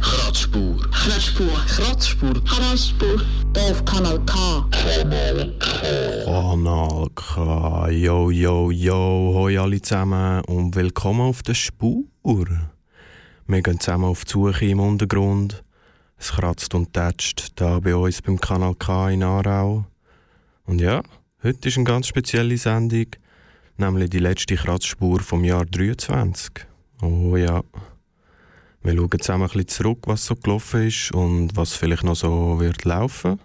Kratzspur. Kratzspur. Kratzspur. Kratzspur. Hier auf Kanal K. Kanal K. Yo, yo, yo. Hoi alle zusammen und willkommen auf der Spur. Wir gehen zusammen auf die Suche im Untergrund. Es kratzt und tätscht da bei uns beim Kanal K in Aarau. Und ja, heute ist eine ganz spezielle Sendung, nämlich die letzte Kratzspur vom Jahr 23. Oh ja. Wir schauen zusammen ein bisschen zurück, was so gelaufen ist und was vielleicht noch so wird laufen.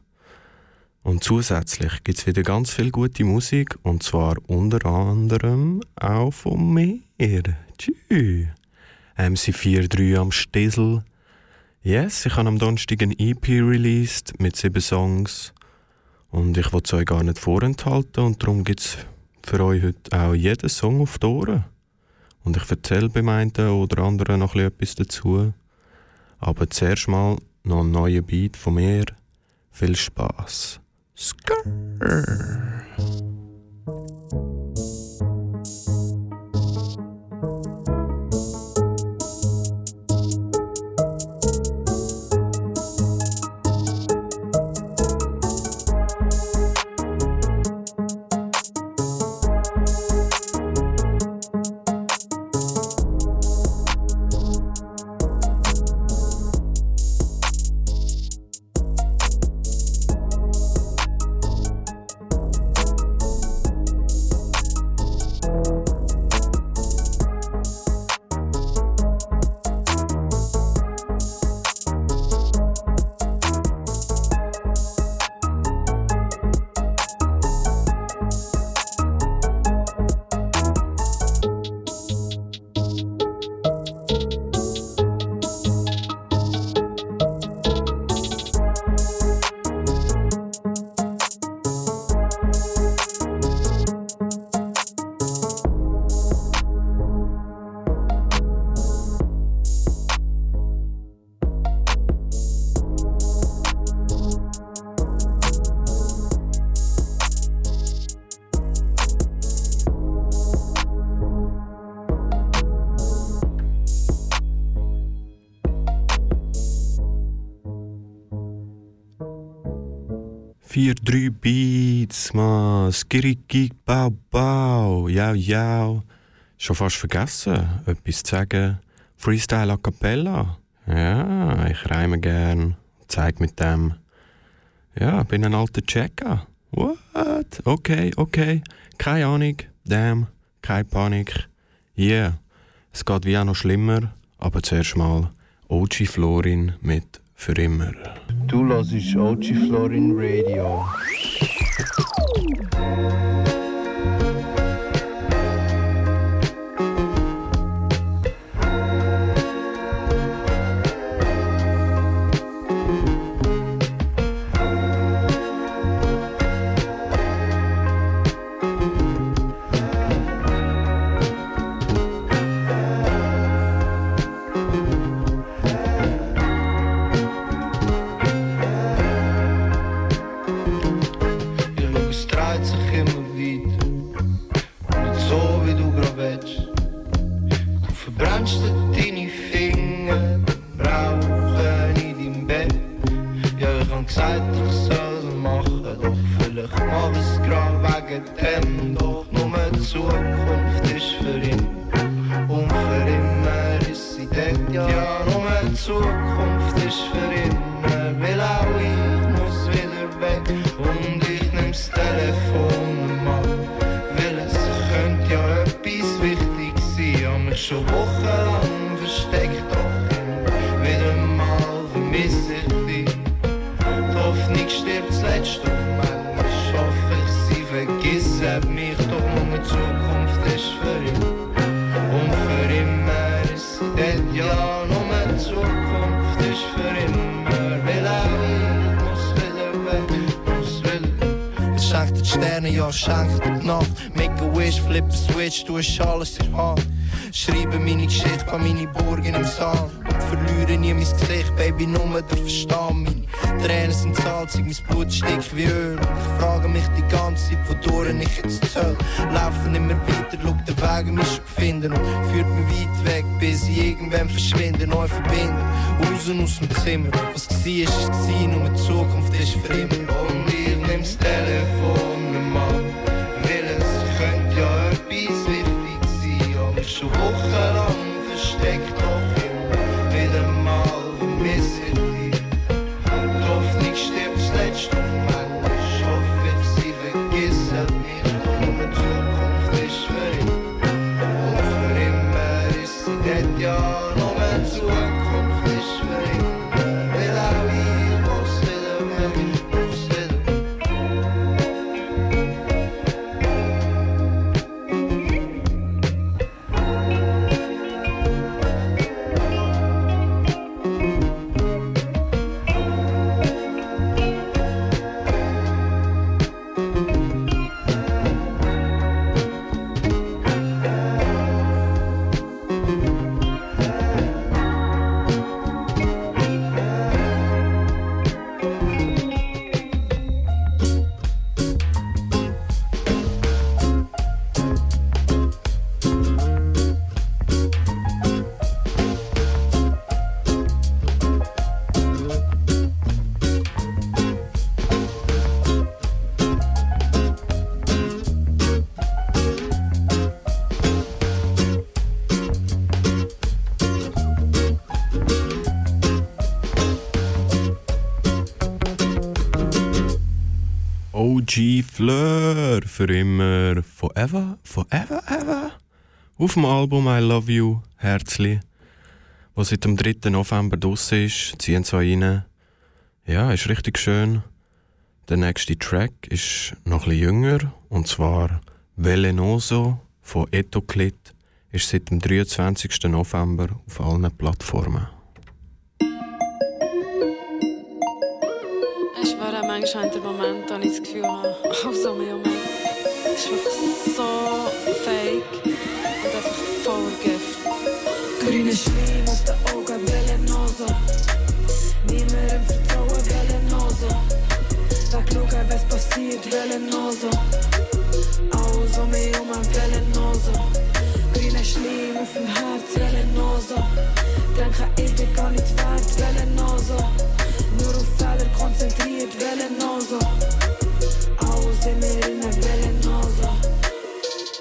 Und zusätzlich gibt es wieder ganz viel gute Musik und zwar unter anderem auch von mir. Tschüss. MC43 am Stissel. Yes, ich habe am Donnerstag ein EP released mit sieben Songs und ich will es euch gar nicht vorenthalten und darum gibt es für euch heute auch jeden Song auf die Ohren. Und ich erzähle beim einen oder anderen noch etwas dazu. Aber zuerst mal noch ein neuer Beat von mir. Viel Spaß. Skrrr. Vier, drei Beats, man. Skiriki, bau, bau. Jau, jau. Schon fast vergessen, etwas zu sagen. Freestyle a cappella. Ja, ich reime gern. Zeig mit dem. Ja, bin ein alter Checker. What? Okay, okay. Keine Ahnung. Damn. Keine Panik. Yeah. Es geht wie auch noch schlimmer. Aber zuerst mal OG Florin mit Für immer. Du hörst OG Florin Radio. Tränen sind salzig, mein Blut stinkt wie Öl. Und ich frage mich die ganze Zeit, wodurch ich jetzt soll. Laufen immer weiter, schau den Weg, mich schon finden. Und führt mich weit weg, bis ich irgendwann verschwinde, neu verbinden. Raus aus dem Zimmer, was war, ist war, nur die Zukunft ist für immer. Und ich nehm's Telefon, OG Fleur für immer, forever, forever, ever. Auf dem Album I Love You, Herzli, was seit dem 3. November draussen ist, ziehen so rein. Ja, ist richtig schön. Der nächste Track ist noch bisschen jünger, und zwar Velenoso von Etoclit, ist seit dem 23. November auf allen Plattformen. Manchmal der Moment, wo ich das Gefühl habe, also mein, oh mein, das ist wirklich so fake und einfach voll Gift. Grüne Schleim auf den Augen, Velenoso. Niemandem vertrauen, Velenoso. Wegschauen, was passiert, Velenoso. Alles um mich herum, Velenoso. Grüne Schleim auf dem Herz, Velenoso. Denken, ich bin gar nicht wert. Nur auf Konzentriert, Velenoso. Alles in mir innen, Velenoso.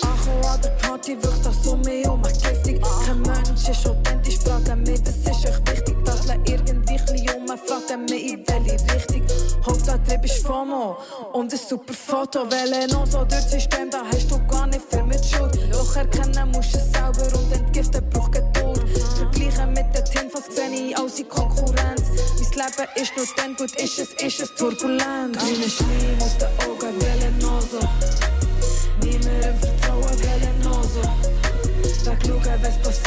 Ankommen an der Party wirkt das um mich um giftig. Kein Mensch ist authentisch, fragen mich, was ist euch wichtig? Dadle irgendwie chli um, fragen mich, in welche Richtung. Hauptantrieb ist FOMO und ein super Foto. Velenoso durch das System, da hast du gar nicht viel mit Schuld. Doch erkennen musst du es selber und entgiften braucht Geduld. Vergleichen mit den Tinfos sehe ich Konkurrenz. Mein Leben ist nur dann gut, ist es, ist es turbulent. Grüne Schleim aus den Augen, Velenoso. Niemandem vertrauen, Velenoso. Wegschauen, was passiert,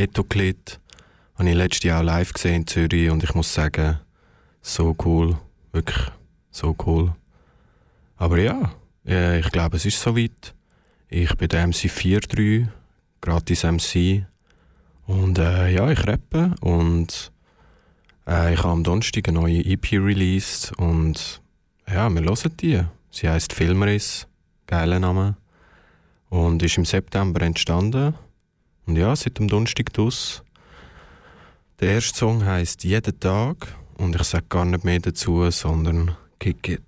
Etoklit, habe ich letztes Jahr auch live gesehen in Zürich und ich muss sagen, so cool, wirklich so cool. Aber ja, äh, ich glaube, es ist soweit. Ich bin der MC43, gratis MC. Und äh, ja, ich rappe und äh, ich habe am Donnerstag eine neue EP released und ja, wir hören die. Sie heisst Filmriss, geiler Name. Und ist im September entstanden. Und ja, seit dem Donnerstag draus. Der erste Song heisst Jeden Tag und ich sage gar nicht mehr dazu, sondern Kick It.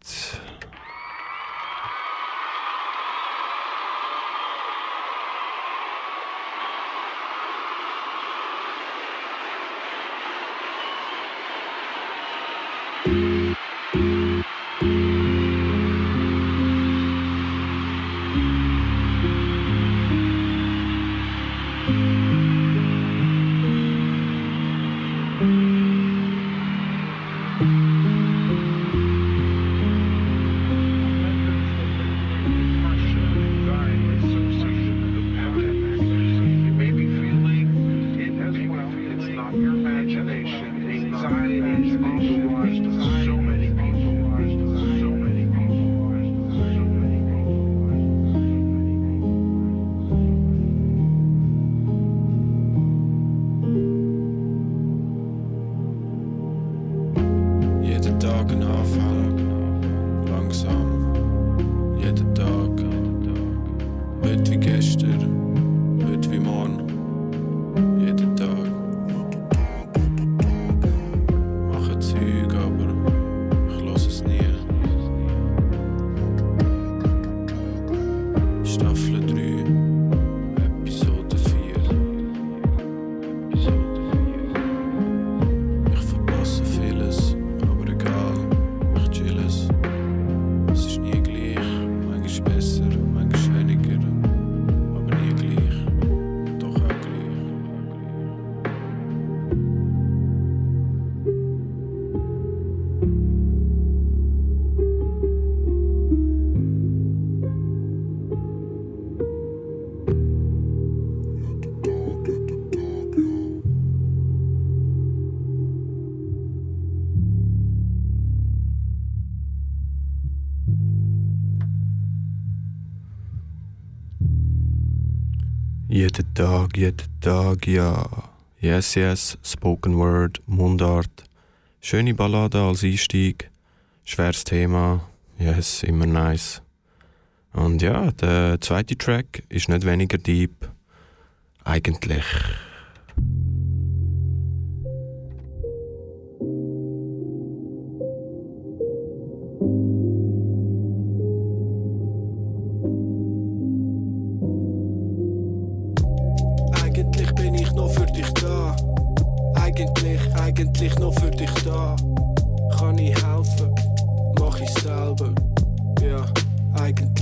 Tag, ja. Yes, yes, Spoken Word, Mundart. Schöne Ballade als Einstieg. Schweres Thema. Yes, immer nice. Und ja, der zweite Track ist nicht weniger deep. Eigentlich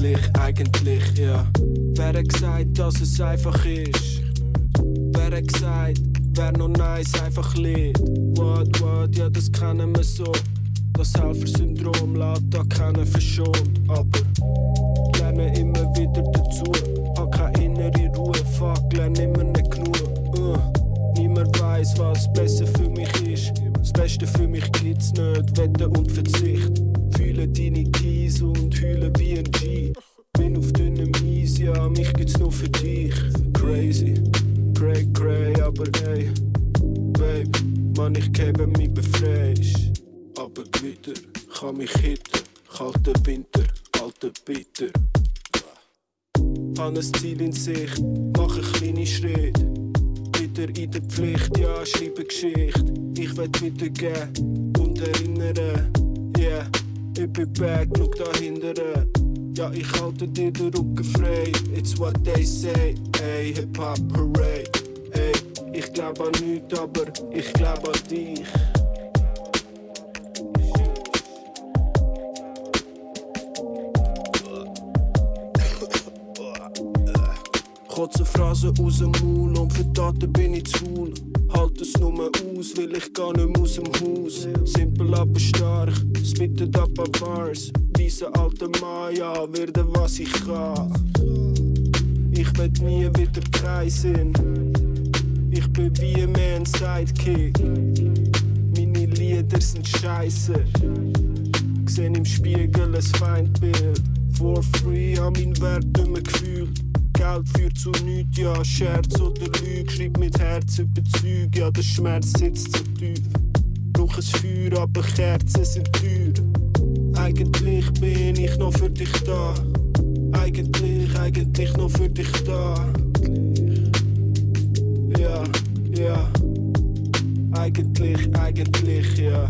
eigentlich, eigentlich, ja. Wer hat gesagt, dass es einfach ist? Wer hat gesagt, wär noch nice, einfach Lied? What, what, ja, das kennen wir so. Das Helfersyndrom lässt da keinen verschont. Aber ein Ziel in Sicht, mache kleine Schritte. Wieder in der Pflicht, ja, schreibe Geschichte. Ich will wiedergeben und erinnern. Yeah, ich bin back, schau dahinter. Ja, ich halte dir den Rücken frei. It's what they say, ey, Hip-Hop Hooray. Eigentlich, eigentlich noch für dich da. Ja, ja. Eigentlich, eigentlich, ja.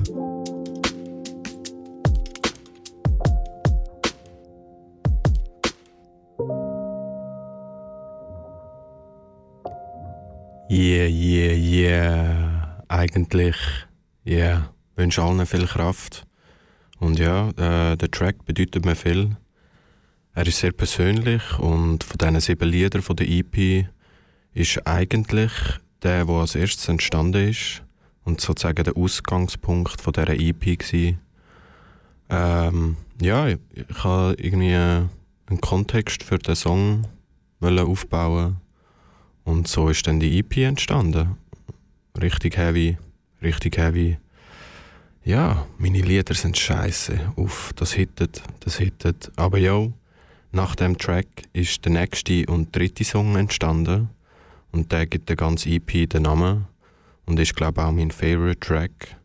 Yeah, yeah, yeah. Eigentlich, yeah. Wünsche allen viel Kraft. Und ja, äh, der Track bedeutet mir viel. Er ist sehr persönlich und von diesen sieben Liedern von der EP ist eigentlich der, der als erstes entstanden ist und sozusagen der Ausgangspunkt von dieser EP war. Ähm, ja, ich, habe irgendwie einen Kontext für den Song aufbauen und so ist dann die EP entstanden. Richtig heavy, richtig heavy. Ja, meine Lieder sind scheiße. Uff, das hittet, das hittet. Aber ja, nach dem Track ist der nächste und dritte Song entstanden. Und der gibt der ganzen EP den Namen. Und ist, glaube auch mein Favorite Track.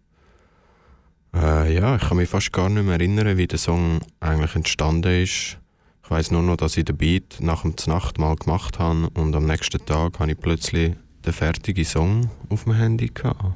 Äh, ja, ich kann mich fast gar nicht mehr erinnern, wie der Song eigentlich entstanden ist. Ich weiß nur noch, dass ich den Beat nach dem Nacht mal gemacht habe und am nächsten Tag habe ich plötzlich den fertigen Song auf dem Handy gehabt.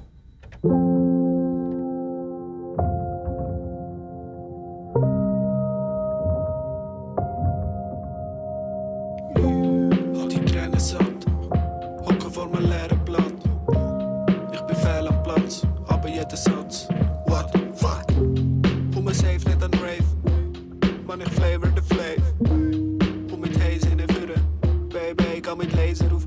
Simpel,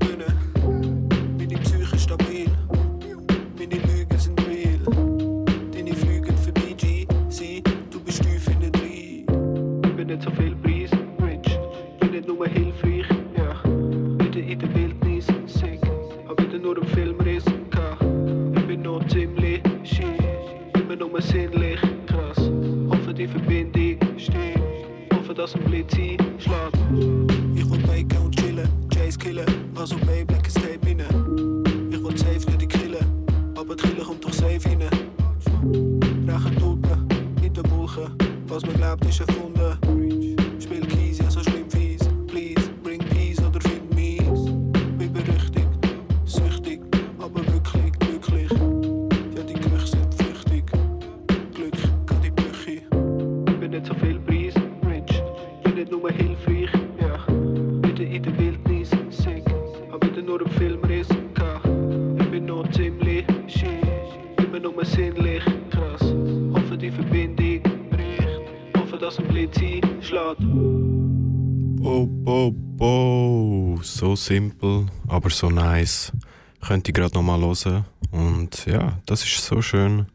aber so nice. Könnte ich gerade nochmal hören. Und ja, das ist so schön.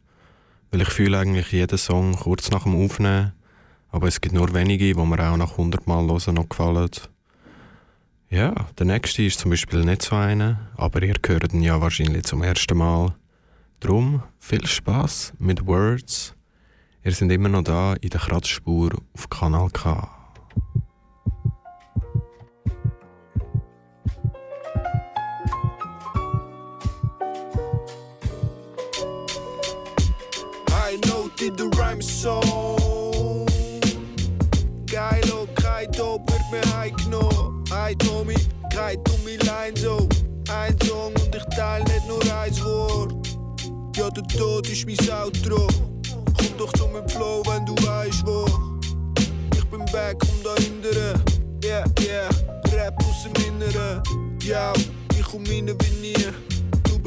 Weil ich fühle eigentlich jeden Song kurz nach dem Aufnehmen. Aber es gibt nur wenige, wo mir auch nach 100 Mal hören noch gefallen. Ja, der nächste ist zum Beispiel nicht so einer, aber ihr hört ihn ja wahrscheinlich zum ersten Mal. Drum viel Spaß mit Words. Ihr seid immer noch da in der Kratzspur auf Kanal K. die de rhyme song Geil, oh, krijt op, wird mir heimgenommen Hey Tommy, krijt um Line so. Ein Song und ich teil nicht nur ein Wort. Ja, der Tod ist mein Outro. Komm doch zu meinem Flow, wenn du weißt wo. Ich bin back, komm da hindern. Yeah, yeah, Rap aus dem Inneren. Ja, ich komm rein wie nie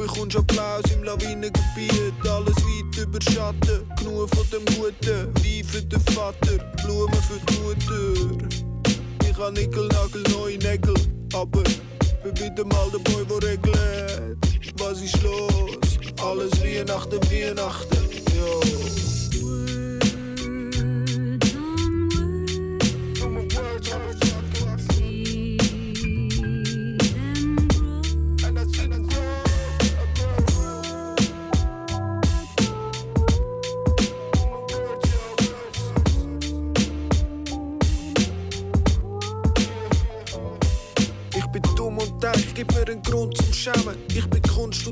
bekommst Applaus im Lawinengebiet, alles weit überschatten. Genug von dem Guten, Wein für den Vater, Blumen für die Mutter. Ich hab Nickel, Nagel, neue Nägel, aber bin wieder mal der Boy, wo regelt. Was ist los? Alles Weihnachten, Weihnachten, yo.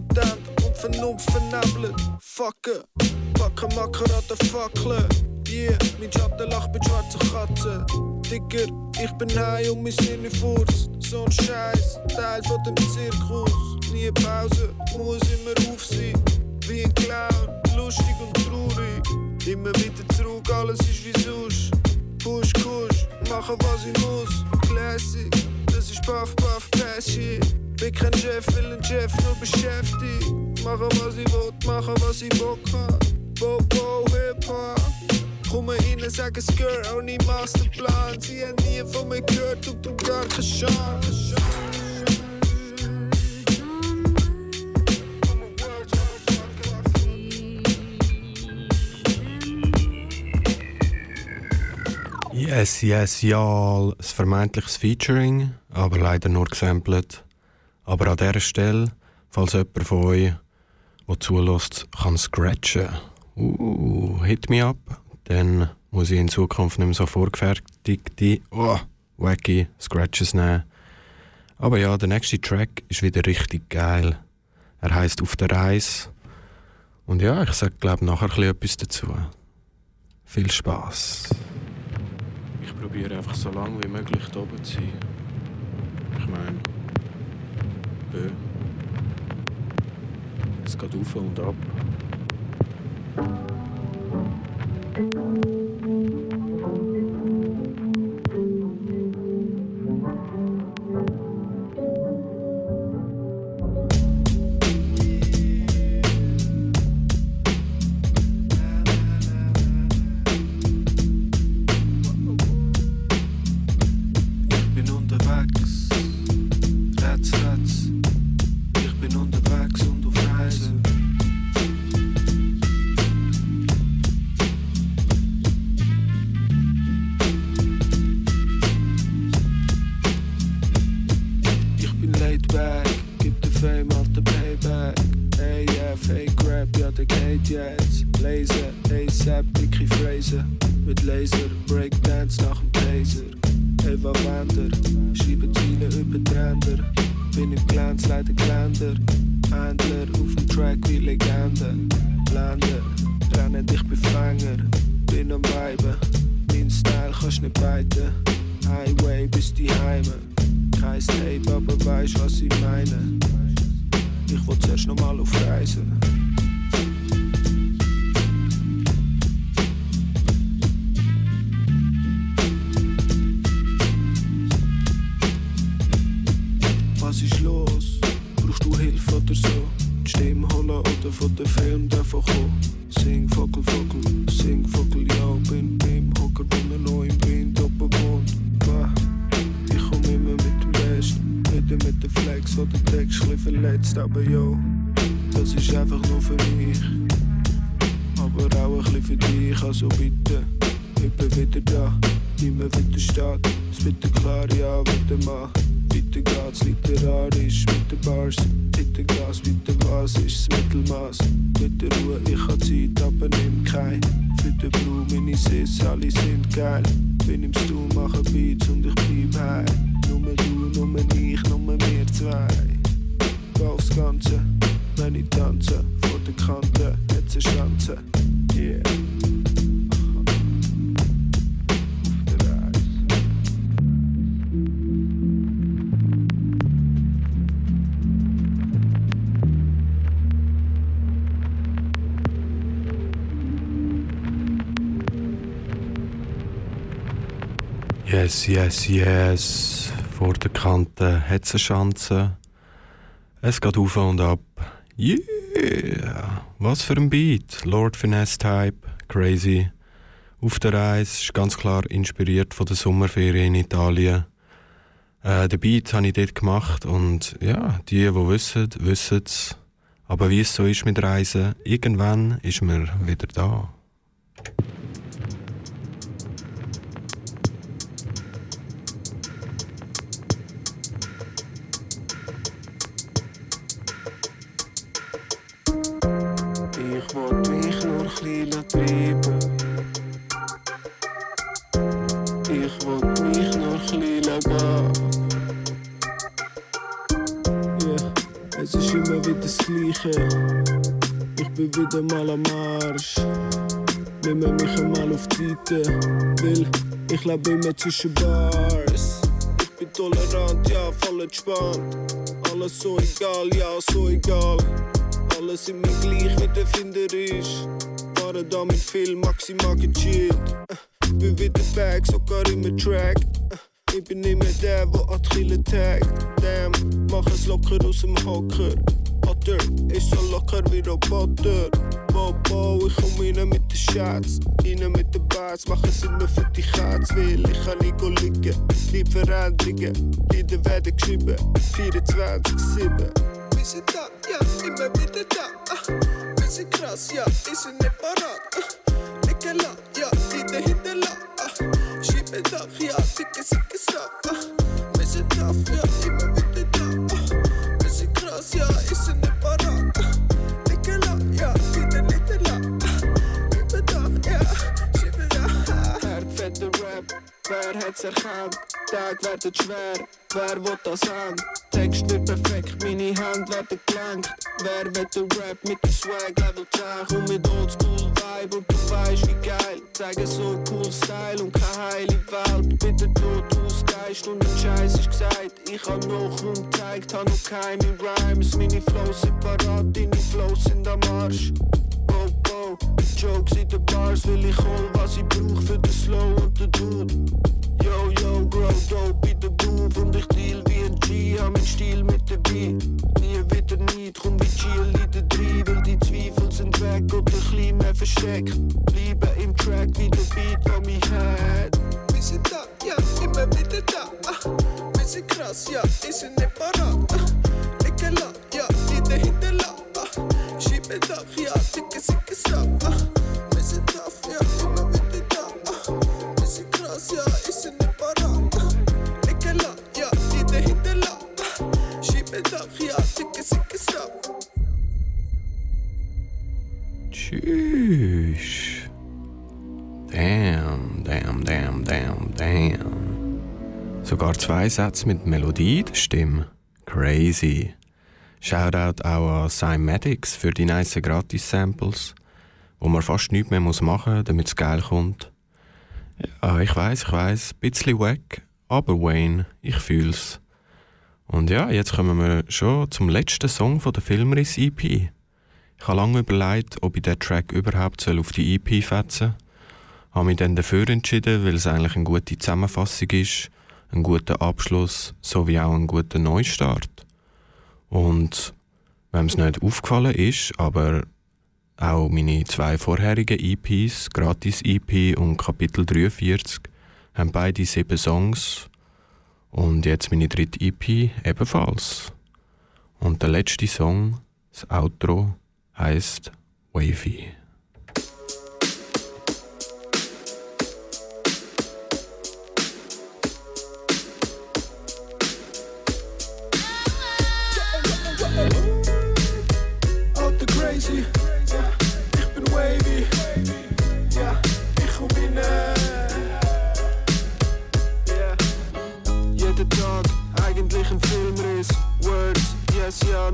Bin Kunststudent und Vernunft vernebelt. Fucken, packen Macker an der Fackel. Yeah, mein Schatten lacht mit schwarzen Katzen. Dicker, ich bin heim und mein Sinne furzt. So ein Scheiß, Teil von dem Zirkus. Nie Pause, muss immer auf sein. Wie ein Clown, lustig und traurig. Immer wieder zurück, alles ist wie sonst. Push, kusch, machen was ich muss. Classic, das ist Puff, Puff, Pass. Bin kein Chef, will ein Chef nur beschäftigt. Machen was ich will, machen was ich Bock hab. Bo, bo, Hip-Hop. Komme rein, sagen Skr, auch nie Masterplan. Sie haben nie von mir gehört und du gar keine Chance. Yes, yes, ja, ein vermeintliches Featuring, aber leider nur gesampelt. Aber an dieser Stelle, falls jemand von euch, der zulässt, kann scratchen, uh, hit me up, dann muss ich in Zukunft nicht mehr so vorgefertigte, oh, wacky Scratches nehmen. Aber ja, der nächste Track ist wieder richtig geil. Er heißt Auf der Reise. Und ja, ich sag, glaube nachher etwas dazu. Viel Spaß. Ich probiere einfach so lange wie möglich da oben zu sein. Ich meine, Bö. Es geht auf und ab. Bin laid back, gib der Fame alter Payback. Hey, yeah, fake rap, ja, der geht jetzt. Laser, ASAP, dicke Phrasen. Mit Laser, Breakdance nach dem Taser. Eva Wander, schreiben Ziele über Trender. Bin im Glanz, leider Geländer. Händler auf dem Track wie Legende. Länder, rennen dich Befänger. Bin am Weiben, mein Style kannst nicht beiden. Highway bis die Heime. Kein Tape, aber weißt was ich meine. Ich will zuerst noch mal auf Reisen. Yes, yes, yes. Vor der Kante hat es eine Chance. Es geht auf und ab. Yeah! Was für ein Beat. Lord Finesse Type. Crazy. Auf der Reise ist ganz klar inspiriert von der Sommerferien in Italien. Äh, den Beat habe ich dort gemacht und ja, die, die wissen, wissen es. Aber wie es so ist mit Reisen, irgendwann ist man wieder da. Mich nur klein treiben. Ich wollte mich nur klein gehen. Yeah, es ist immer wieder das Gleiche. Ich bin wieder mal am Arsch. Nimm mich einmal auf die Seite, weil ich lebe immer zwischen Bars. Ich bin tolerant, ja, voll entspannt. Alles so egal, ja, so egal. Alles immer gleich wie der Finder ist. Fahren da mit viel maximal gechillt. Äh, Bin wieder back, sogar immer Track. Äh, Ich bin immer der, wo an die Kille tagt. Damn, mach es locker aus dem Hocker. Hotter, ist so locker wie Roboter. Bo, bo, ich komm rein mit den Schatz. Rein mit den Bats, mach es immer für die Katz. Will ich kann nicht liegen. Lieb Veränderungen, Lieder werden geschrieben. 24-7. Wir sind da, ja, immer wieder da. Ah, wir sind krass, ja, wir sind nicht parat. Ah, Nicola, ja, Lieder hinterla. Ah, Schiebe doch, ja, dicke, sicke Sau. Ah, wir sind da, ja, immer wieder da. Ah, wir sind krass, ja, wir sind nicht parat. Ah, Nicola, ja, Lieder hinterla. Ah, Schiebe doch, ja, Schiebe doch. Herdfetter Rap, wer hat's erkannt? Tag werden schwer, wer will das haben? Text wird perfekt, meine Hand werden gelenkt. Wer will den Rap mit dem Swag Level 10? Komm mit Oldschool Vibe und du weißt wie geil. Zeige so cool Style und keine heile Welt. Bitte Bluetooth Geist und ein Scheiß ist gesagt. Ich hab noch rumgezeigt, hab noch keine Rhymes. Meine Flows sind parat, deine Flows sind am Arsch. Bo, bo, Jokes in den Bars will ich hol, was ich brauch für den Slow und den Dude. Yo, yo, grow dope in der Groove und ich deal hab mein Stil mit dabei. Nie wieder nicht, komm wie Cheerleader drei, die Zweifel sind weg und ein bisschen mehr versteckt. Bleibe im Track wie der Beat on me head. Wir sind da, ja, immer wieder da. Ah, wir sind krass, ja, wir sind nicht parat. Ah, Nicola, ja, Lieder hinterla. Ah, Schiebe doch, ja, dicke, sicke Sau. Ah, wir sind da, ja, immer wieder da. Ah, wir sind krass, ja, Tschüss. Damn, damn, damn, damn, damn. Sogar zwei Sätze mit Melodie der Stimme. Crazy. Shoutout auch an Cymatics für die nice Gratis-Samples, wo man fast nichts mehr machen muss, damit es geil kommt. Ja, ich weiß, ich weiß, bisschen wack, aber Wayne, ich fühl's. Und ja, jetzt kommen wir schon zum letzten Song von der Filmriss EP. Ich habe lange überlegt, ob ich diesen Track überhaupt auf die EP fetzen soll. Habe mich dann dafür entschieden, weil es eigentlich eine gute Zusammenfassung ist, ein guter Abschluss sowie auch ein guter Neustart. Und wenn es nicht aufgefallen ist, aber auch meine zwei vorherigen EPs, Gratis EP und Kapitel 43, haben beide sieben Songs und jetzt meine dritte EP ebenfalls. Und der letzte Song, das Outro, heißt Wavy.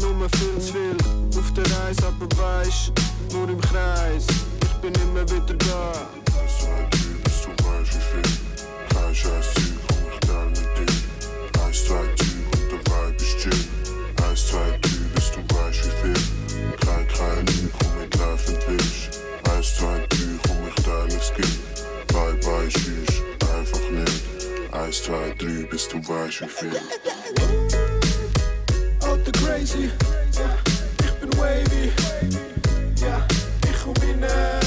Ja, nur viel zu viel. Auf der Reise, aber weisst, nur im Kreis, ich bin immer wieder da. Eins, zwei, drei, bis du weißt wie viel. Kein scheiß Zeug, komm ich teil mit dir. Eins, zwei, drei und der Vibe ist chill. Eins, zwei, drei, bis du weißt wie viel. Kein, kein Lüge, komm ich live entwisch. Eins, zwei, drei, komm ich teil es gibt. Bye, bye, tschüss, einfach nicht. Eins, zwei, drei, bis du weißt wie viel. The crazy, ja, ich bin wavy, ja, ich komm rein.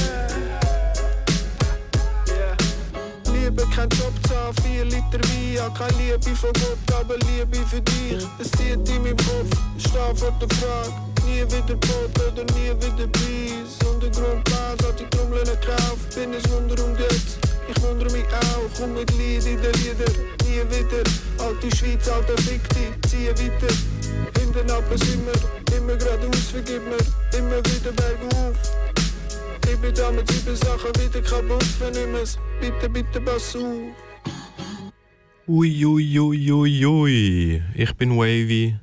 Liebe kein Job, zahl vier Liter Wein, Keine Liebe von Gott, aber Liebe für dich. Es zieht in meinem Kopf, ich stehe vor der Frage. Nie wieder Boot oder nie wieder Preis. Untergrund Bas hat die Trommeln gekauft. Bin es Wunder und jetzt, ich wundere mich auch. Komm mit Lied in den Lieder, nie wieder. Alte Schweiz, alter Fick dich, ziehe weiter. Ab sind wir, immer geradeaus, vergib mir, immer wieder bergauf. Ich bin da mit sieben Sachen wieder kaputt, vernimm es, bitte, bitte pass auf. Ui, ui, ui, ui, ui. Ich bin wavy.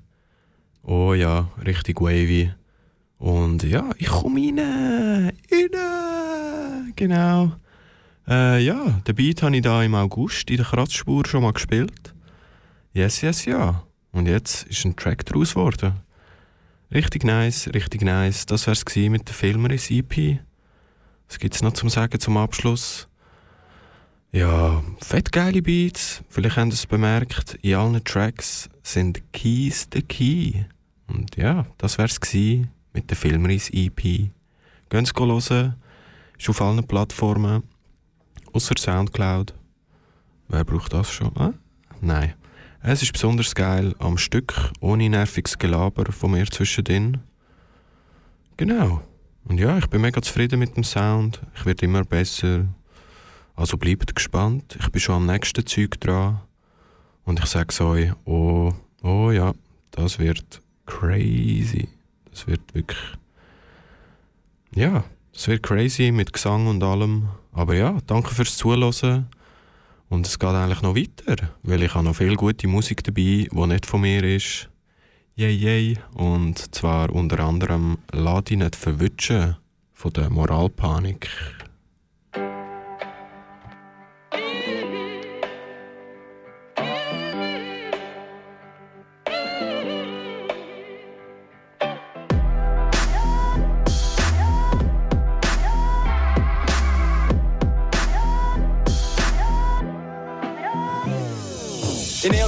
Oh ja, richtig wavy. Und ja, ich komme rein. Rein. Genau. Äh, ja, den Beat habe ich da im August in der Kratzspur schon mal gespielt. Yes, yes, ja. Und jetzt ist ein Track daraus geworden. Richtig nice, richtig nice. Das wär's gewesen mit der Filmeris EP. Was gibt's noch zum Sagen zum Abschluss? Ja, fett geile Beats. Vielleicht habt ihr es bemerkt, in allen Tracks sind Keys the Key. Und ja, das wär's gewesen mit der Filmreis EP. Gönnt's hören. Ist auf allen Plattformen. Außer Soundcloud. Wer braucht das schon? Ah? Nein. Es ist besonders geil am Stück, ohne nerviges Gelaber von mir zwischendrin. Genau. Und ja, ich bin mega zufrieden mit dem Sound. Ich werde immer besser. Also bleibt gespannt. Ich bin schon am nächsten Zeug dran. Und ich sag's euch, oh, oh ja, das wird crazy. Das wird wirklich. Ja, das wird crazy mit Gesang und allem. Aber ja, danke fürs Zuhören. Und es geht eigentlich noch weiter, weil ich habe noch viel gute Musik dabei, die nicht von mir ist. Yay, yay. Und zwar unter anderem «Lass dich nicht verwutschen» von der Moralpanik.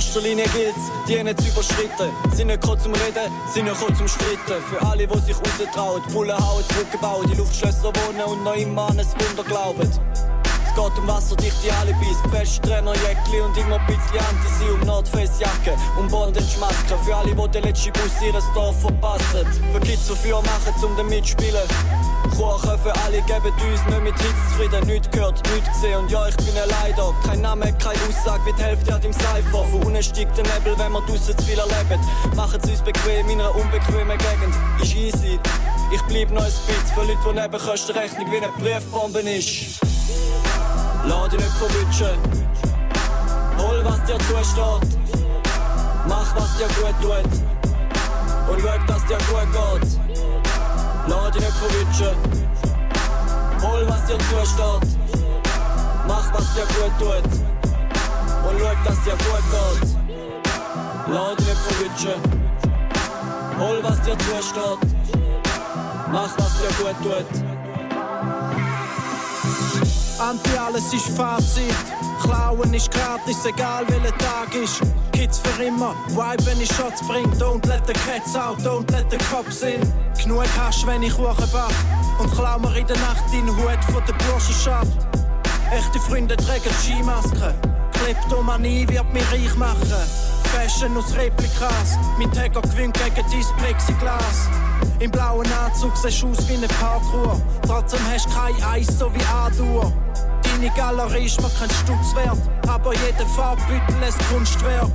Erster Linie gilt's, die nicht zu überschritten. Sind nicht gekommen zum Reden, sind nicht gekommen zum Stritten. Für alle, die sich raustrauen, Bullen hauen, Brücken bauen, die Luftschlösser wohnen und noch immer an ein Wunder glauben. Es geht um wasserdichte Alibis, Festtrenner, Jäckli und immer ein bisschen Anti um Nordface-Jacke und Bondage-Masken. Für alle, die den letzten Bus ihres Dorf verpassen. Für Kids, die machen, zum den mitspielen. Kuchen für alle geben uns nicht mit Hits zufrieden. Nichts gehört, nichts gesehen und ja, ich bin ein Leider. Kein Name, keine Aussage, wie die Hälfte hat im Cypher. Von unten steigt der Nebel, wenn wir draussen zu viel erleben. Machen es uns bequem in einer unbequemen Gegend. Ist easy, ich bleib noch ein Spitz für Leute, die Nebenkostenrechnung wie eine Briefbombe ist. Lass dich nicht verwutschen. Hol, was dir zusteht. Mach, was dir gut tut. Und schau, dass dir gut geht. Lass dich nicht verwutschen. Hol, was dir zusteht. Mach, was dir gut tut. Und schau, dass dir gut geht. Lass dich nicht verwutschen. Hol, was dir zusteht. Mach, was dir gut tut. Anti alles ist Fazit. Klauen ist gratis, egal welcher Tag ist. Kids für immer, Vibe, wenn ich Shots bring. Don't let the cats out, don't let the cops in. Genug Hasch, wenn ich Kuchen bach. Und klau mir in der Nacht den Hut von der Burschenschaft. Echte Freunde tragen Skimasken. Kleptomanie wird mich reich machen. Fashion aus Replikas. Mein Tagger gewinnt gegen dein Plexiglas. Im blauen Anzug siehst du aus wie ein Parkour. Trotzdem hast du kein Eis, so wie Adur. Deine Galerie ist mir kein Stutz wert, aber jeder Farbbüttel ein Kunstwerk.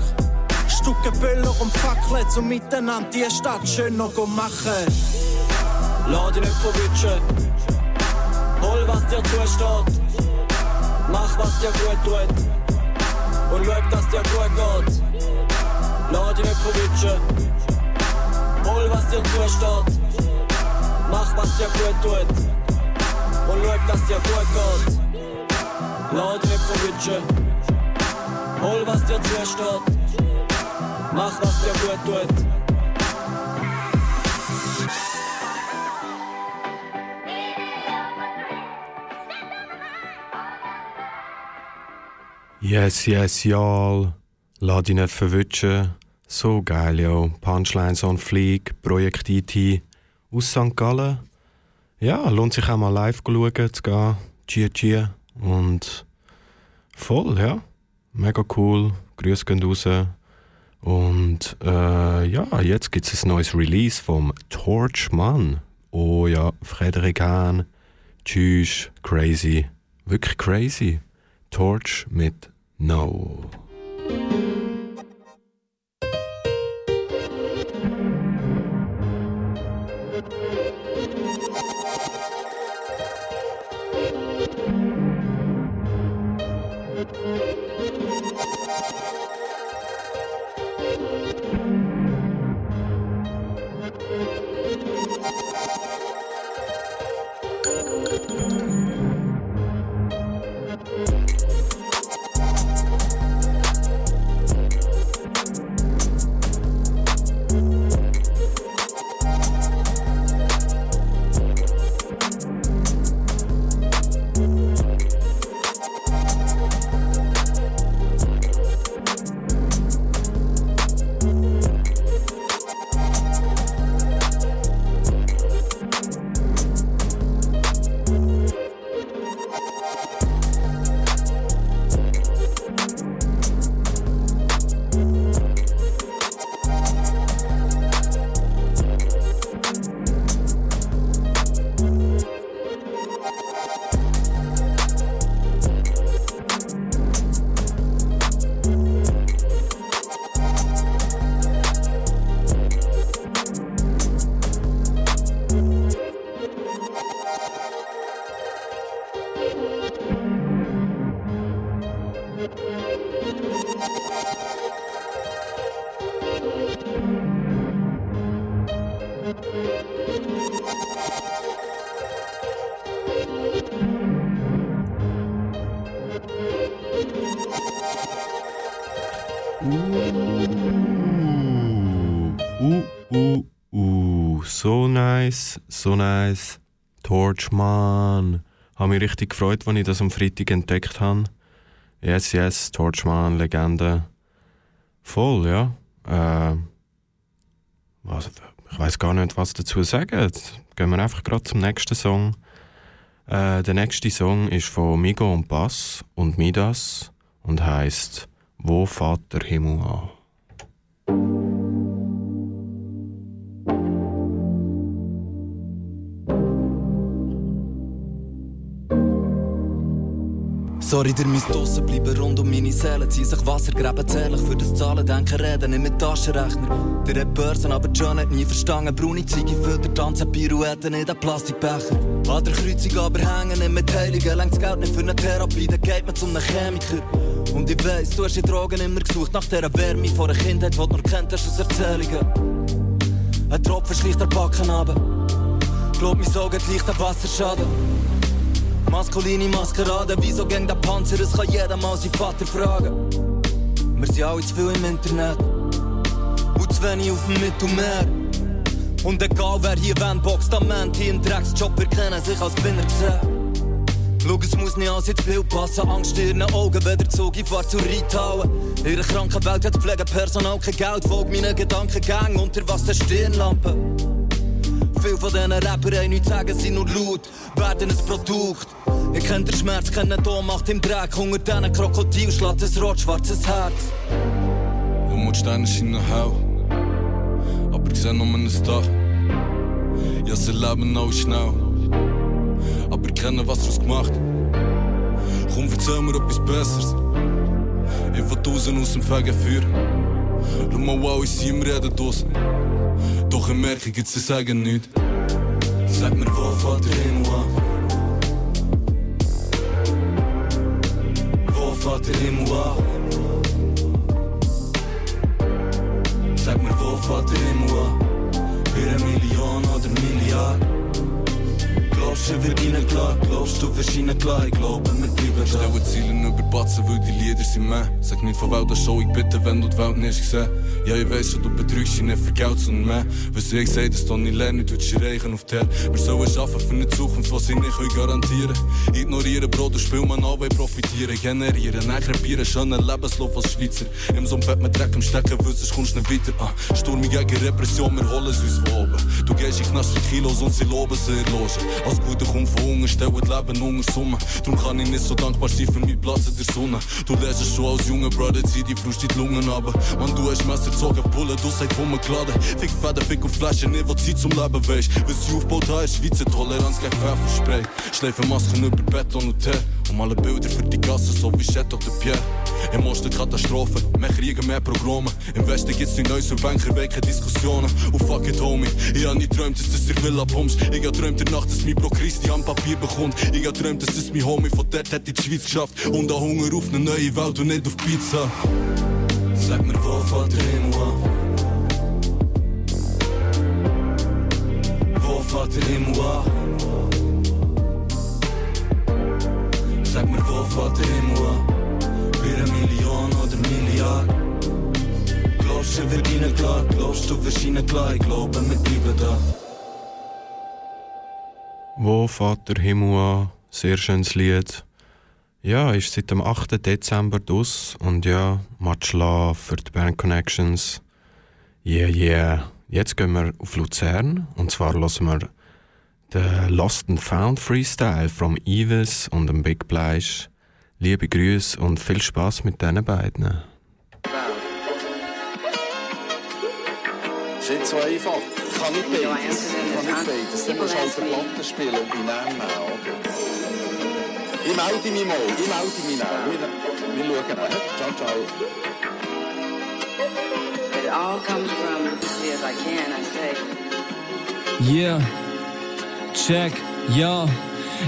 Stücke Böller und Fackeln, um miteinander die Stadt schöner zu machen. Lass dich nicht verwutschen. Hol, was dir zusteht. Mach, was dir gut tut. Und schau, dass dir gut geht. Lass dich nicht verwutschen. Hol, was dir zusteht. Mach, was dir gut tut. Und schau, dass dir gut geht. Dich nicht verwutschen. Hol, was dir zusteht. Mach, was dir gut tut. Yes, yes, y'all. Lass dich nicht verwutschen. So geil, yo. Punchlines on Fleek, Projekt IT aus St. Gallen. Ja, lohnt sich auch mal live schauen, zu gehen. Chia Chia. Und voll, ja. Mega cool. Grüße gehen raus. Und äh, ja, jetzt gibt es ein neues Release vom Torchman. Oh ja, Frederik Hahn. Tschüss, crazy. Wirklich crazy. Torch mit No. Uh, uh, uh, so nice, so nice. Torchman. Habe mich richtig gefreut, als ich das am Freitag entdeckt habe. Yes, yes, Torchman, Legende. Voll, ja. Äh, was, ich weiß gar nicht, was dazu sagen. Jetzt gehen wir einfach gerade zum nächsten Song. Äh, der nächste Song ist von Migo und Bass und Midas und heißt Wo fährt der Himmel an? Sorry, ihr müsst draussen bleiben, rund um meine Seele. Zieh sich Wassergräben zählig für das Zahlen, denken, reden, nicht mit Taschenrechner. Der hat Börsen, aber John hat nie verstanden. Braune Ziege füllt der tanzen Pirouetten in den Plastikbecher. An der Kreuzung aber hängen, nicht mit Heiligen. Längt das Geld nicht für eine Therapie, dann geht man zu einem Chemiker. Und ich weiss, du hast in Drogen immer gesucht nach dieser Wärme von einer Kindheit, die du nur kennt hast aus Erzählungen. Ein Tropfen schlicht der Backen runter. Glaub mir, so geht leicht ein Wasserschaden. Maskuline Maskerade, wieso gegen der Panzer? Es kann jeder mal seinen Vater fragen. Wir sind alle zu viel im Internet und zu wenig auf dem Mittelmeer. Und egal wer hier wenn boxt am Ende, hier im Drecksjob, wir kennen sich als Gewinner gesehen. Schau, es muss nicht alles ins Bild passen, Angst in ihren Augen, wenn der Zug in Fahrt zu Ritauen. In ihrer kranken Welt hat Pflegepersonal kein Geld, folgt meinen Gedankengang unter was der Stirnlampe. Viele von diesen Rappern haben nichts sagen, sind nur laut, werden ein Produkt. Ich kenn den Schmerz, kenn den Macht im Dreck, unter diesen Krokodil schlägt ein rot-schwarzes Herz. Und die Steine scheinen hell, aber ich seh nur einen Star. Ja, sie leben auch schnell, aber ich kenne, was daraus gemacht. Komm, erzähl mir etwas Besseres. Ich will draußen aus dem Fegefeuer. Schau mal, wow, ich sehe mir reden draußen. Ich merke, jetzt sie sagen nichts. Sag mir, wo der Himmel an? Wo der Himmel an? Sag mir, wo der Himmel an? Bei einer Million oder Milliarden? Glaubst du, wird ihnen klar? Glaubst du, wirst ihnen klar? Ich glaube, wir bleiben da. Stelle Ziele über Batzen, weil die Lieder sind mehr. Sag nicht von Welt, das Show ich bitte, wenn du die Welt nicht gesehen Ja, ich weiss du betrügst dich nicht für Geld, sondern mehr. Was ich sag, dass du nicht lernen, du dich reichen auf Herd. Wir sollen arbeiten für eine Zukunft, die sie nicht garantieren Ignorieren, Brot Spiel, man auch profitieren. Generieren, dann krepieren, schönen Lebenslauf als Schweizer. Im so Bett mit Dreck im Stecken, sonst kommst nicht weiter an. Ah, Sturm gegen Repression, wir holen es uns von oben. Du gehst in Knast für Kilos und sie loben sie Logen. Als Gute kommt von Hunger, stellen die Leben unter Summe. Darum kann ich nicht so dankbar sein für meinen Platz in der Sonne. Du lässt schon als junger Brother, zieh die Frust in die Lungen aber Man, du hast Messer gezogen, Bullen, du seid rumgeladen. Fick Fäden, Fick auf Flaschen, nicht was Zeit zum Leben weisst. Was ich aufgebaut habe, ist Schweizer Toleranz gegen Pfefferspray. Schleifen Masken über Beton und Tee. Und male Bilder für die Gasse, so wie Chet oder Pierre. Im Osten Katastrophen, mehr Kriege, mehr Programme. Im Westen gibt's die Neues und Banker, wegen Diskussionen. Und fuck it, homie. Ich hab nie träumt, dass das ich will abpumpst. Ich hab träumt der Nacht, dass mein Bro Christian Papier bekommt. Ich hab träumt, dass es mein Homie von dort hat die Schweiz geschafft. Und ein Hunger auf eine neue Welt und nicht auf Pizza. Sag mir, wo fährt der Himmel an? Wo fährt der Himmel an? Sag mir, wo fährt der Himmel an? Für eine Million oder Milliard? Glaubst du, wird ihnen klar? Glaubst du, wirst ihnen klar? Ich glaube, wir bleiben da. Wo fährt der Himmel an? Sehr schönes Lied. Ja, ist seit dem 8. Dezember aus und ja, love für die Band Connections. Yeah, yeah. Jetzt gehen wir auf Luzern und zwar hören wir den Lost and Found Freestyle from Evis und dem Big Fleisch. Liebe Grüße und viel Spaß mit diesen beiden. nicht so einfach. Ich kann nicht beides. Ich kann nicht beides. Dann musst du halt eine Platte spielen und die nehmen, oder? Ich melde mich mal. Ich melde mich nach. Wir, wir schauen. Ciao, ciao. It all comes from as clear as I can, I say. Yeah, check, ja.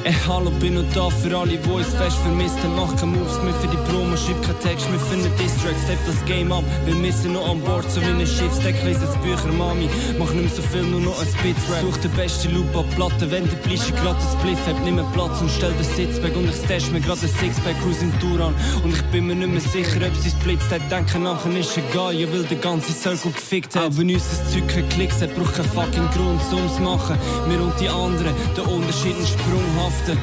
Ey, hallo, bin noch da für alle, die uns fest vermisst haben. Mach keine Moves mehr für die Promo, schreib keinen Text mehr für einen Distrack. Step das Game ab, wir müssen noch an Bord, so wie ein Schiffsdeck, das Bücher, Mami. Mach nicht mehr so viel, nur noch ein Spitzrap. Such den besten Loop ab Platte, wenn der Blische grad das Spliff hat, nimm Platz und stell den Sitzback. Und ich stash mir grad ein Sixpack, cruise im Tour an. Und ich bin mir nicht mehr sicher, ob sie splitzt hat. Denken nachher ist egal, ja, weil der ganze Circle gefickt hat. Auch wenn uns das Zeug keinen Klicks hat, braucht kein fucking Grund, um's machen. Wir und die anderen, der Unterschied ein sprunghafter.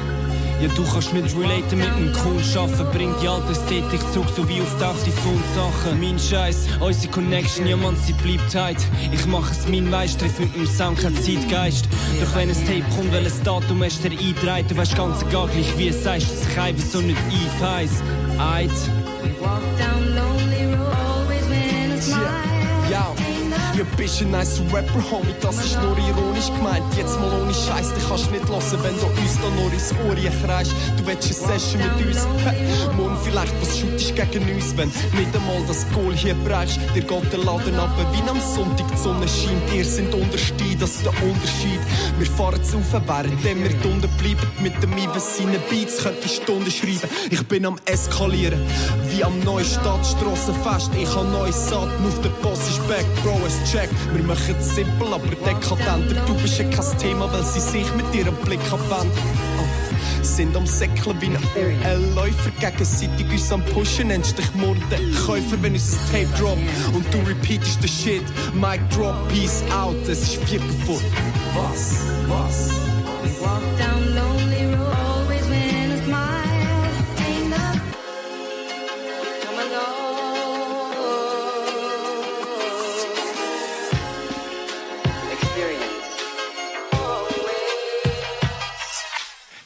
Ja, du kannst nicht relaten mit dem Kundschaffen. Bringt die alte Ästhetik zurück, so wie auch die Fundsachen. Mein Scheiß, unsere Connection, ja man, sie bleibt heit. Ich mach es mein Weist, treff mit dem Sound kein Zeitgeist. Doch wenn ein Tape kommt, welches Datum hast du eintreibt, du weißt ganz egal gleich wie es sagst, dass ich einfach so nicht einfeiss. Eid. Du bist ein nice Rapper, Homie, das ist nur ironisch gemeint. Jetzt mal ohne Scheiß, dich kannst nicht hören, wenn du uns da nur ins Ohr kreist. Du willst eine Session mit uns, morgen vielleicht was shootest gegen uns, wenn nicht einmal das Goal hier brauchst. Dir geht der Laden ab, wie am Sonntag die Sonne scheint. Ihr sind unterstein, das ist der Unterschied. Wir fahren zu während wir die unten bleiben. Mit dem Ives seinen Beats könnte ich Stunden schreiben. Ich bin am Eskalieren, wie am Neustadt Strassenfest. Ich habe neues Saat, auf der Boss ist back, Bro, es check. Wir machen es simpel, aber dekadenter. Du bist ja kein Thema, weil sie sich mit ihrem Blick abwenden. Oh. Sind am Säckeln wie ein OL-Läufer gegenseitig uns am Pushen. Nennst dich Mordenkäufer, wenn unser Tape drop und du repeatest den Shit. Mic drop, peace out, es ist Viertel vor. Was? Was?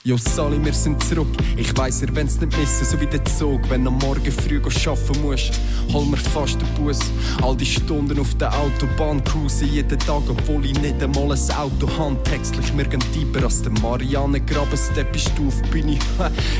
Jo Sally, wir sind zurück. Ich weiss, ihr wenn's nicht missen, so wie der Zug. Wenn am Morgen früh arbeiten musst, hol mir fast den Bus. All die Stunden auf der Autobahn cruise jeden Tag, obwohl ich nicht einmal ein Auto habe. Textlich, wir gehen tiefer als der Marianne Graben. Steppst du auf die Bühne,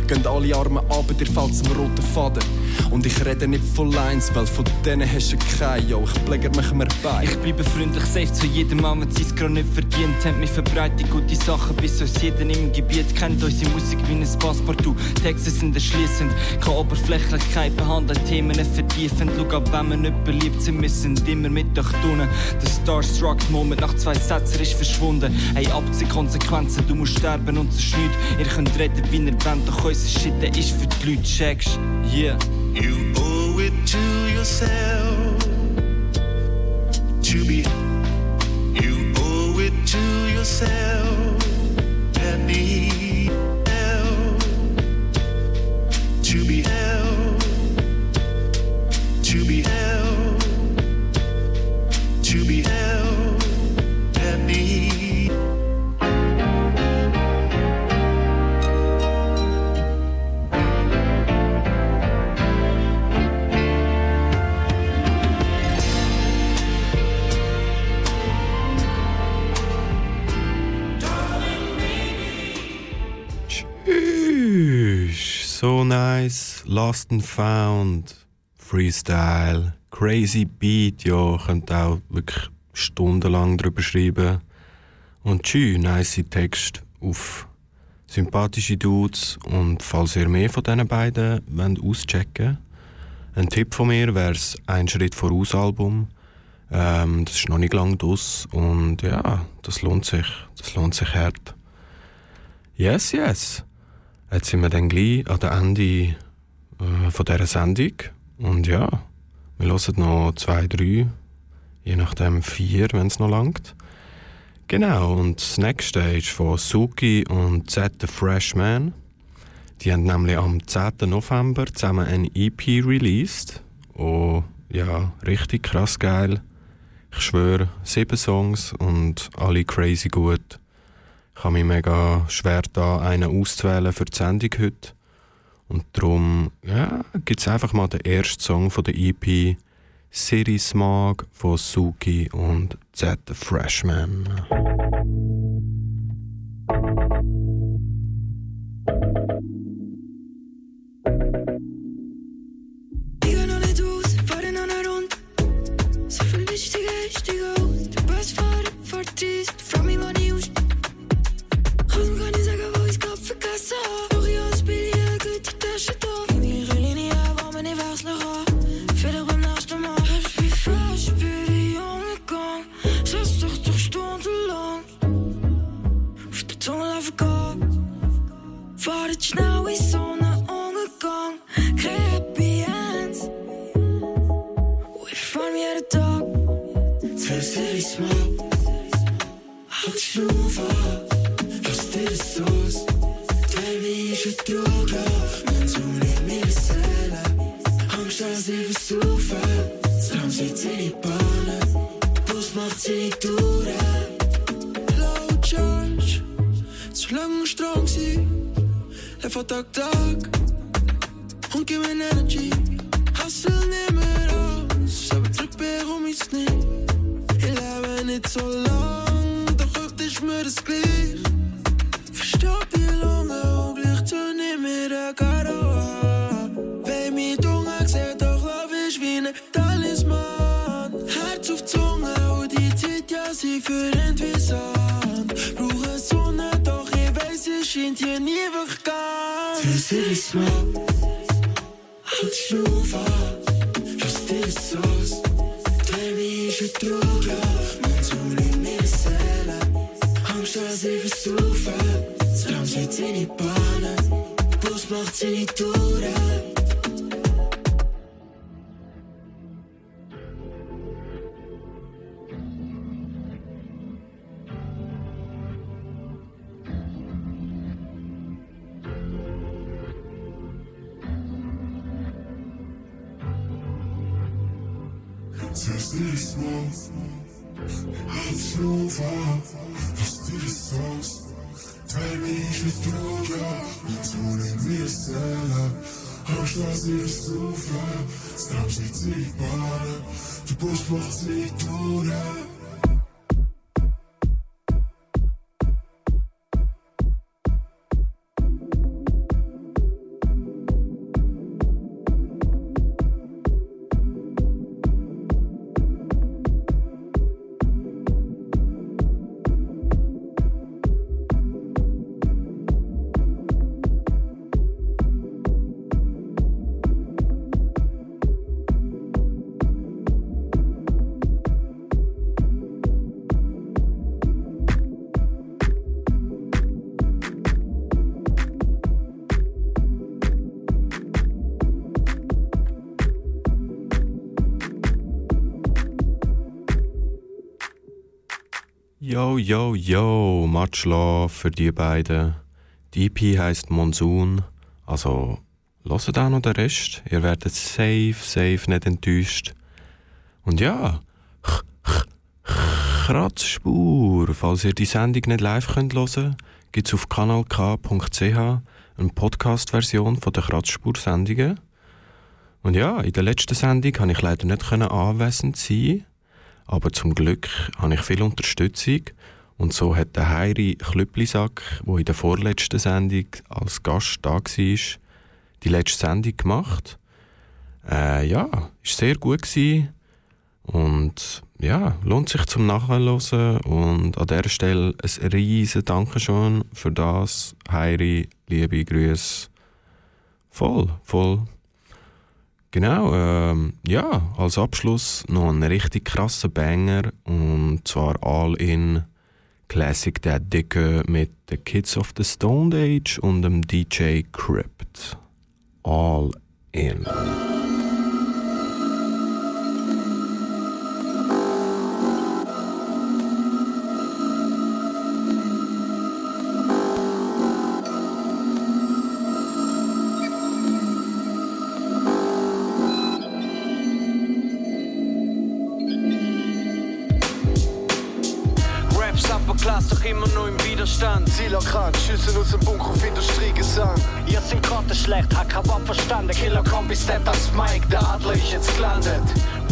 gehen alle Arme ab, dir fällt's am roten Faden. Und ich rede nicht von Lines, weil von denen hast du keine. Jo, ich pflege mich mir bei. Ich bleibe freundlich safe zu jedem Mann, wenn sie's grad nicht verdient haben. Wir verbreiten gute Sachen, bis uns jeder im Gebiet kennt. Unsere Musik wie ein Passepartout. Texte sind erschließend, keine Oberflächlichkeit behandeln, Themen vertiefen. Schau ab, wenn wir nicht beliebt sind, wir immer mit euch tun. Der Starstruck Moment nach zwei Sätzen ist verschwunden. Hey, abzieh Konsequenzen, du musst sterben und sonst. Ihr könnt reden, wie ihr wollt, doch unser Shit, der ist für die Leute, checkst? Yeah. You owe it to yourself to be. You owe it to yourself. Nice, lost and found, Freestyle, crazy Beat, ja, könnt auch wirklich stundenlang drüber schreiben. Und tschü, nice Text auf sympathische Dudes. Und falls ihr mehr von diesen beiden wollt auschecken ein Tipp von mir wäre das Ein Schritt voraus Album. Ähm, das ist noch nicht lang aus und ja, das lohnt sich. Das lohnt sich hart. Yes, yes. Jetzt sind wir dann gleich an der Ende äh, von dieser Sendung. Und ja, wir hören noch zwei, drei, je nachdem vier, wenn es noch langt. Genau, und das nächste ist von Suki und Z The Freshman. Die haben nämlich am 10. November zusammen ein EP released. Oh, ja, richtig krass geil. Ich schwöre, sieben Songs und alle crazy gut. Ich habe mich mega schwer da einen auszuwählen für die Sendung heute. Und darum ja, gibt es einfach mal den ersten Song von der EP City Smog von Suki und Z The Freshman. Von Tag Tag. Und gib mir Energy. Hustle nicht mehr aus. Aber drück mir um mich nicht. Ich lebe nicht so lang. Doch heute ist mir das gleich. Verstopp die Lunge und gleich zu nicht mehr der Karo. Wenn mich Dunge sieht, doch lauf ich wie ne Talisman. Herz auf Zunge und die Zeit, ja, sie fühlt wie Bus macht seine Yo, yo, yo, much love für die beiden. Die EP heisst Monsoon, also hört auch noch den Rest. Ihr werdet safe, safe nicht enttäuscht. Und ja, Kratzspur. Falls ihr die Sendung nicht live könnt hören gibt es auf kanalk.ch eine Podcast-Version der Kratzspur-Sendungen. Und ja, in der letzten Sendung konnte ich leider nicht anwesend sein, aber zum Glück habe ich viel Unterstützung. Und so hat der Heiri Klüpplisack, der in der vorletzten Sendung als Gast da war, die letzte Sendung gemacht. Äh, ja, ist sehr gut gewesen. Und ja, lohnt sich zum Nachhören. Und an dieser Stelle ein riesen Dankeschön für das. Heiri, liebe Grüße. Voll, voll. Genau, ähm, ja, als Abschluss noch ein richtig krasser Banger. Und zwar All in Classic der Dicke mit The Kids of the Stone Age und dem DJ Crypt. All in. Upperclass doch immer noch im Widerstand. Zieler krank, Schüsse aus dem Bunker auf Industriegesang. Ihr sind Karten schlecht, hat kein Wort verstanden. Killer Kombi Step das Mike, der Adler ist jetzt gelandet.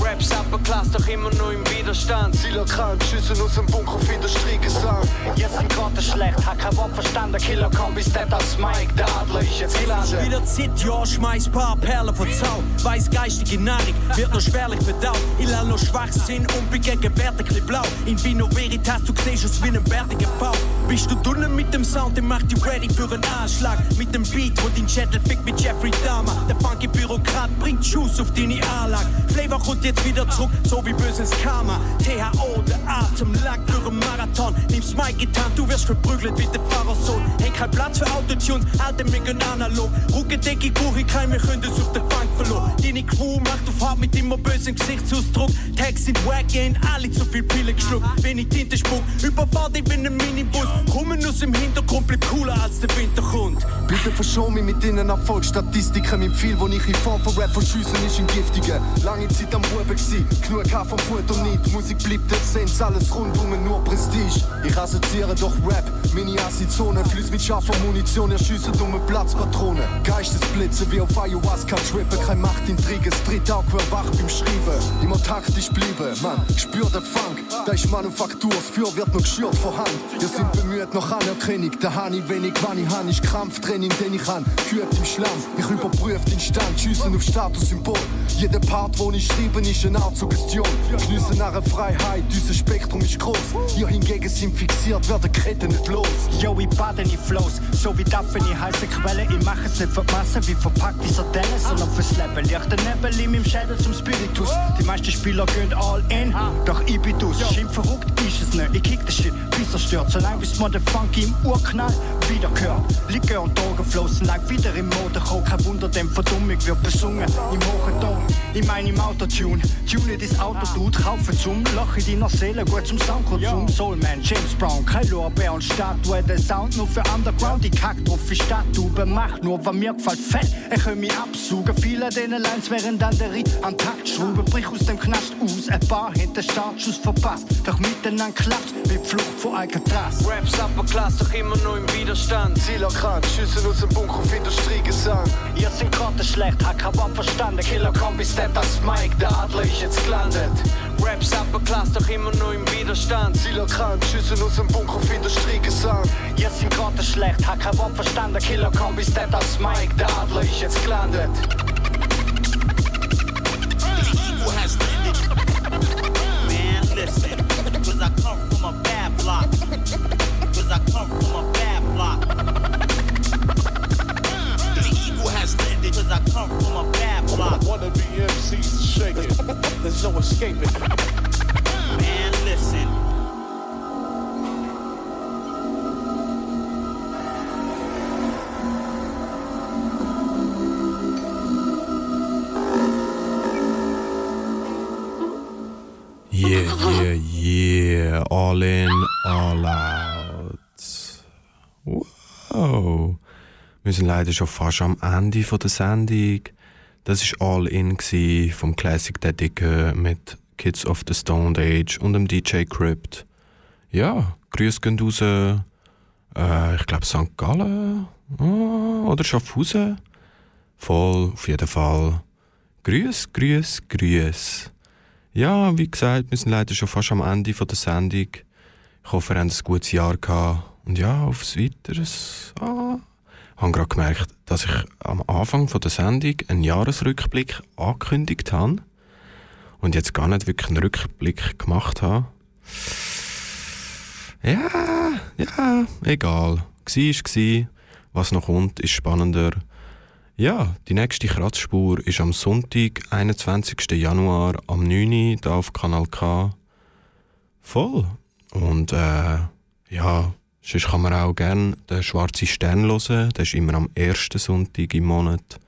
Raps Upperclass doch immer noch im Widerstand. Zieler krank, Schüsse aus dem Bunker auf Industriegesang. Ihr sind Karten schlecht, hat kein Wort verstanden. Killer Kombi Step das Mike, der Adler ist jetzt gelandet. wieder Zeit, ja, schmeiß paar Perlen von Zau. Weiß geistige Nahrung wird noch schwerlich verdaut. Ich lerne noch Schwachsinn und bin gegen ein blau. In Vino Veritas, du siehst aus wie ein bärtiger V. Bist du drinnen mit dem Sound, dann mach dich ready für einen Anschlag. Mit dem Beat, wo dein Schädel fickt mit Jeffrey Dahmer. Der funky Bürokrat bringt Schuss auf deine Anlage. Flavor kommt jetzt wieder zurück, so wie böses Karma. THO, der Atem, lang für einen Marathon. Nimmst mein getan, du wirst verprügelt wie der Pfarrersohn. Häng kein Platz für Autotunes, alte Megan analog. Ruckendecke, Kuchi, kein mehr könnte auf den Fang verloren. Deine Crew macht auf Hart mit immer bösem Gesichtsausdruck. Tags sind wack, gehen alle zu viel Pille geschluckt. Wenig Tinte spuck, überfahr dich wie ein Minibus. Kommen aus dem Hintergrund, bleib cooler als der Winter. Bitte verschon mich mit deinen Erfolgsstatistiken. Mein Pfeil, wo ich in Form von Rap verschiessen, ist ein giftiger. Lange Zeit am Ruben gsi, genug Haar vom Futter nicht. Musik bleibt Essenz, alles rundum nur Prestige. Ich assoziiere doch Rap, meine Assizone. Flüss mit scharfer Munition, erschiessen dumme Platzpatronen. Geistesblitze wie auf Ayahuasca trippen, kein Machtintrige, es tritt auch wach beim Schreiben. Immer taktisch bleiben, man, spür den Funk. Da ist Manufaktur, das Feuer wird noch geschürt von Hand. Wir sind bemüht nach Anerkennung, da han ich wenig, wann ich han, ist Krampftraining, den ich han. Geübt im Schlamm, ich überprüfe den Stand, schiessen auf Statussymbol. Jeder Part, wo ich schreibe, ist eine Art Suggestion. Geniessen nach Freiheit, unser Spektrum ist groß. Ihr hingegen sind fixiert, werden Ketten nicht los. Yo, ich bade in Flows, so wie Daphne in heiße Quelle. Ich mach es nicht für die Masse, wie verpackt die Sardelle, sondern fürs Leben. Licht der Nebel in meinem Schädel zum Spiritus. Die meisten Spieler gehen all in, doch ich bin dus. Schimpf verrückt ist es nicht, ich kick den Shit, bis er stört. Solange bis man den Funk im Urknall wieder hört. Liege und Drogen flossen, lang wieder im Mode. Kein Wunder, dem Verdummung wird besungen im hohen Ton. Ich meine im Autotune, tune das Auto, du kaufe zum Loch in deiner Seele, gut zum Soundkonsum. Soulman, James Brown, kein Lorbeer und Statue. Der Sound nur für Underground, die kack drauf wie Statue. Mach nur, was mir gefällt, fett. Ich kann mich absuchen. Viele deiner Lines wären dann der Ritt an Takt schrauben. Brich aus dem Knast aus, ein paar hätte Startschuss verpasst. Doch miteinander klappt wie die Flucht vor Alcatraz. Raps Upperclass, doch immer noch im Widerstand. Zieler krank, Schüsse aus dem Bunker auf Industriegesang. Ihr sind Karten schlecht, hat kein Wort verstanden. Killer Kombi Step das Mike, der Adler ist jetzt gelandet. Raps Upperclass, doch immer noch im Widerstand. Zieler krank, Schüsse aus dem Bunker auf Industriegesang. Ihr sind Karten schlecht, hat kein Wort verstanden. Killer Kombi Step das Mike, der Adler ist jetzt gelandet. Of the shaking. There's no escaping. Man, listen. Yeah, yeah, yeah. All in, all out. Wow. Wir sind leider schon fast am Ende von der Sendung. Das war All In vom Classic der mit Kids of the Stone Age und dem DJ Crypt. Ja, Grüße gehen raus. Äh, ich glaube St. Gallen ah, oder Schaffhausen. Voll, auf jeden Fall. Grüß, grüß, grüß. Ja, wie gesagt, wir sind leider schon fast am Ende von der Sendung. Ich hoffe, ihr habt ein gutes Jahr gehabt. Und ja, aufs Weiteres. Ah, ich habe gerade gemerkt, dass ich am Anfang von der Sendung einen Jahresrückblick angekündigt habe und jetzt gar nicht wirklich einen Rückblick gemacht habe. Ja, ja, egal. Gsi ist gsi. Was noch kommt, ist spannender. Ja, die nächste Kratzspur ist am Sonntag, 21. Januar, am 9. Uhr, da auf Kanal K. Voll. Und äh, ja, sonst kann man auch gerne den Schwarzen Stern hören. Der ist immer am ersten Sonntag im Monat.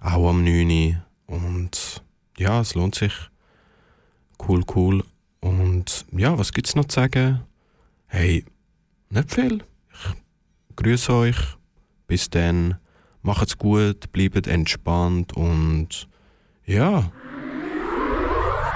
Auch am 9. Uhr. Und ja, es lohnt sich. Cool, cool. Und ja, was gibt's noch zu sagen? Hey, nicht viel. Ich grüße euch. Bis dann. Macht's gut, bleibt entspannt und ja.